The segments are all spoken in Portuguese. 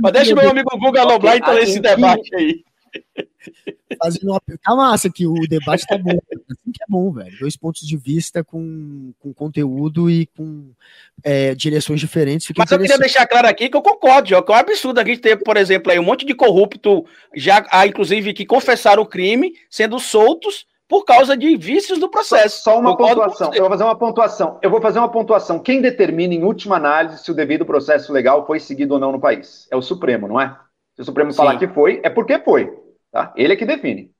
Mas deixa o meu amigo Guga Noblar entrar nesse debate aí. Fazendo uma... Tá massa que o debate tá bom. Assim que é bom, velho. Dois pontos de vista com, com conteúdo e com é, direções diferentes. Mas eu queria deixar claro aqui que eu concordo, João, que é um absurdo a gente ter, por exemplo, aí um monte de corrupto, já inclusive que confessaram o crime, sendo soltos por causa de vícios do processo. Só, só uma pontuação. Eu vou fazer uma pontuação. Eu vou fazer uma pontuação. Quem determina, em última análise, se o devido processo legal foi seguido ou não no país? É o Supremo, não é? Se o Supremo Sim. falar que foi, é porque foi. Tá? Ele é que define.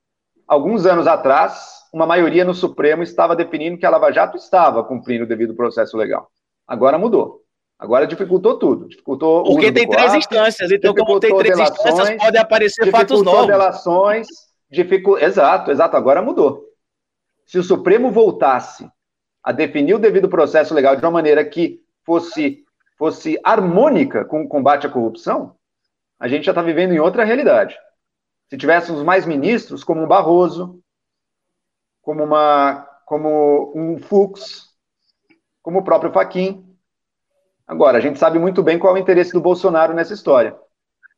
Alguns anos atrás, uma maioria no Supremo estava definindo que a Lava Jato estava cumprindo o devido processo legal. Agora mudou. Agora dificultou tudo. Dificultou Porque tem três instâncias, então como tem três delações, instâncias, pode aparecer fatos novos. delações, dificu... Exato, exato, agora mudou. Se o Supremo voltasse a definir o devido processo legal de uma maneira que fosse, fosse harmônica com o combate à corrupção, a gente já está vivendo em outra realidade. Se tivéssemos mais ministros, como um Barroso, como, uma, como um Fux, como o próprio Faquim. Agora, a gente sabe muito bem qual é o interesse do Bolsonaro nessa história.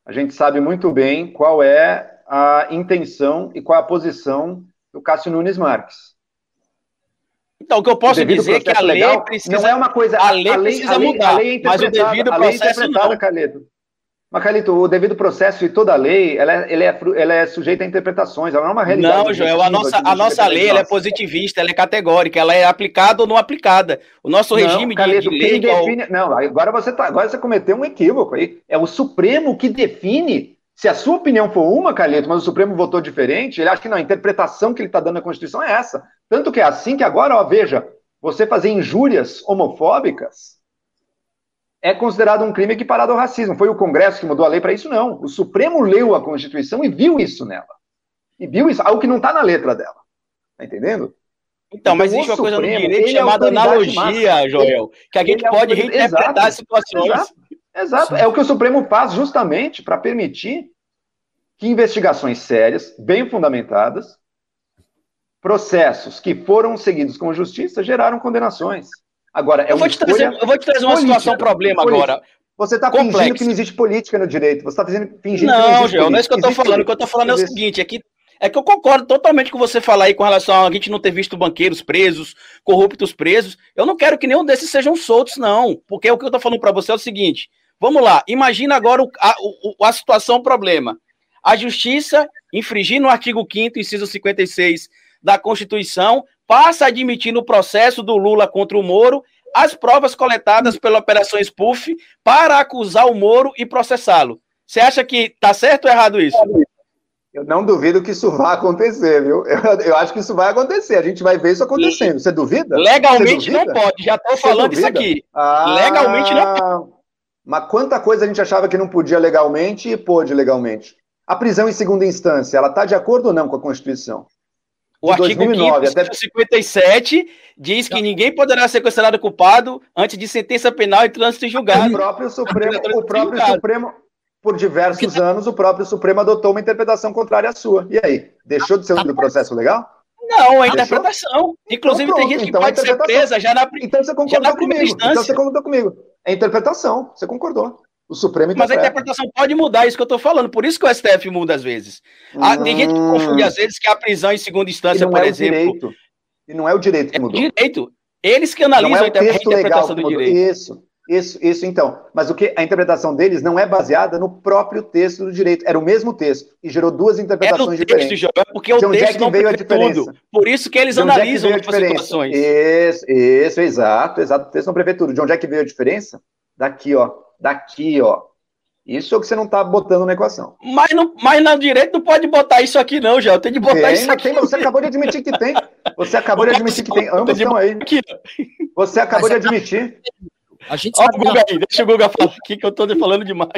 A gente sabe muito bem qual é a intenção e qual é a posição do Cássio Nunes Marques. Então, o que eu posso dizer é que a lei legal, precisa. Não é uma coisa. A lei, a lei precisa a lei, mudar. A lei é mas o devido processo não. Calheto. Mas, Calito, o devido processo e toda a lei, ela é, ela é, ela é sujeita a interpretações, ela não é uma realidade. Não, Joel, a nossa, a nossa lei ela é positivista, ela é categórica, ela é aplicada ou não aplicada. O nosso não, regime Calito, de, de lei... Define... É o... Não, agora você, tá, agora você cometeu um equívoco aí. É o Supremo que define se a sua opinião for uma, Calito, mas o Supremo votou diferente, ele acha que não, a interpretação que ele está dando à Constituição é essa. Tanto que é assim que agora, ó, veja, você fazer injúrias homofóbicas é considerado um crime equiparado ao racismo. Foi o Congresso que mudou a lei para isso? Não. O Supremo leu a Constituição e viu isso nela. E viu isso, algo que não está na letra dela. Tá entendendo? Então, mas existe uma coisa no direito é chamada analogia, máxima. Joel, que a gente é pode reinterpretar exato, as situações. Exato, exato. é o que o Supremo faz justamente para permitir que investigações sérias, bem fundamentadas, processos que foram seguidos com justiça geraram condenações. Agora, é eu, vou te trazer, eu vou te trazer uma política, situação problema política. agora. Você está fingindo que não existe política no direito. Você está fingindo não, que não existe Não, não é isso que eu estou falando. O que eu estou falando é o seguinte: é que, é que eu concordo totalmente com você falar aí com relação a gente não ter visto banqueiros presos, corruptos presos. Eu não quero que nenhum desses sejam soltos, não. Porque o que eu estou falando para você é o seguinte: vamos lá, imagina agora o, a, o, a situação, o problema. A justiça, infringindo o artigo 5, inciso 56 da Constituição, passa a admitir no processo do Lula contra o Moro as provas coletadas pela Operação Spoof para acusar o Moro e processá-lo. Você acha que está certo ou errado isso? Eu não duvido que isso vai acontecer, viu? Eu, eu, acho que isso vai acontecer. A gente vai ver isso acontecendo. Você duvida? Legalmente Você duvida? não pode. Já estou falando isso aqui. Ah, legalmente não pode. Mas quanta coisa a gente achava que não podia legalmente e pôde legalmente. A prisão em segunda instância, ela está de acordo ou não com a Constituição? O artigo 2009, 5 até... 57 diz que ninguém poderá ser considerado culpado antes de sentença penal e trânsito julgado. O próprio Supremo, o próprio Supremo, por diversos anos, o próprio Supremo adotou uma interpretação contrária à sua. E aí, deixou de ser um processo legal? Não, é interpretação. Inclusive, então, tem gente que então, pode ser presa já na, então você concordou comigo. Então você concordou comigo. É interpretação, você concordou. O Supremo Mas a interpretação pode mudar, isso que eu estou falando. Por isso que o STF muda às vezes. Ah, tem gente que confunde às vezes que a prisão em segunda instância, por é exemplo. Direito. E não é o direito que mudou. É o direito. Eles que analisam é a interpretação do direito. Isso. Isso, isso então. Mas o que a interpretação deles não é baseada no próprio texto do direito. Era o mesmo texto e gerou duas interpretações Era o texto, diferentes. É porque o de onde texto é que veio a diferença? Tudo. Por isso que eles de analisam é que situações. Isso, isso, exato, exato. O texto não prevê tudo. De onde é que veio a diferença? Daqui, ó daqui, ó. Isso é o que você não está botando na equação. Mas, não, mas na direito não pode botar isso aqui, não, já. Tem de botar tem, isso aqui. Tem, você acabou de admitir que tem. Você acabou de admitir que tem. Ambos estão aí. Você acabou de admitir. A gente Ó, o Guga aí, deixa o Guga falar aqui que eu estou falando demais.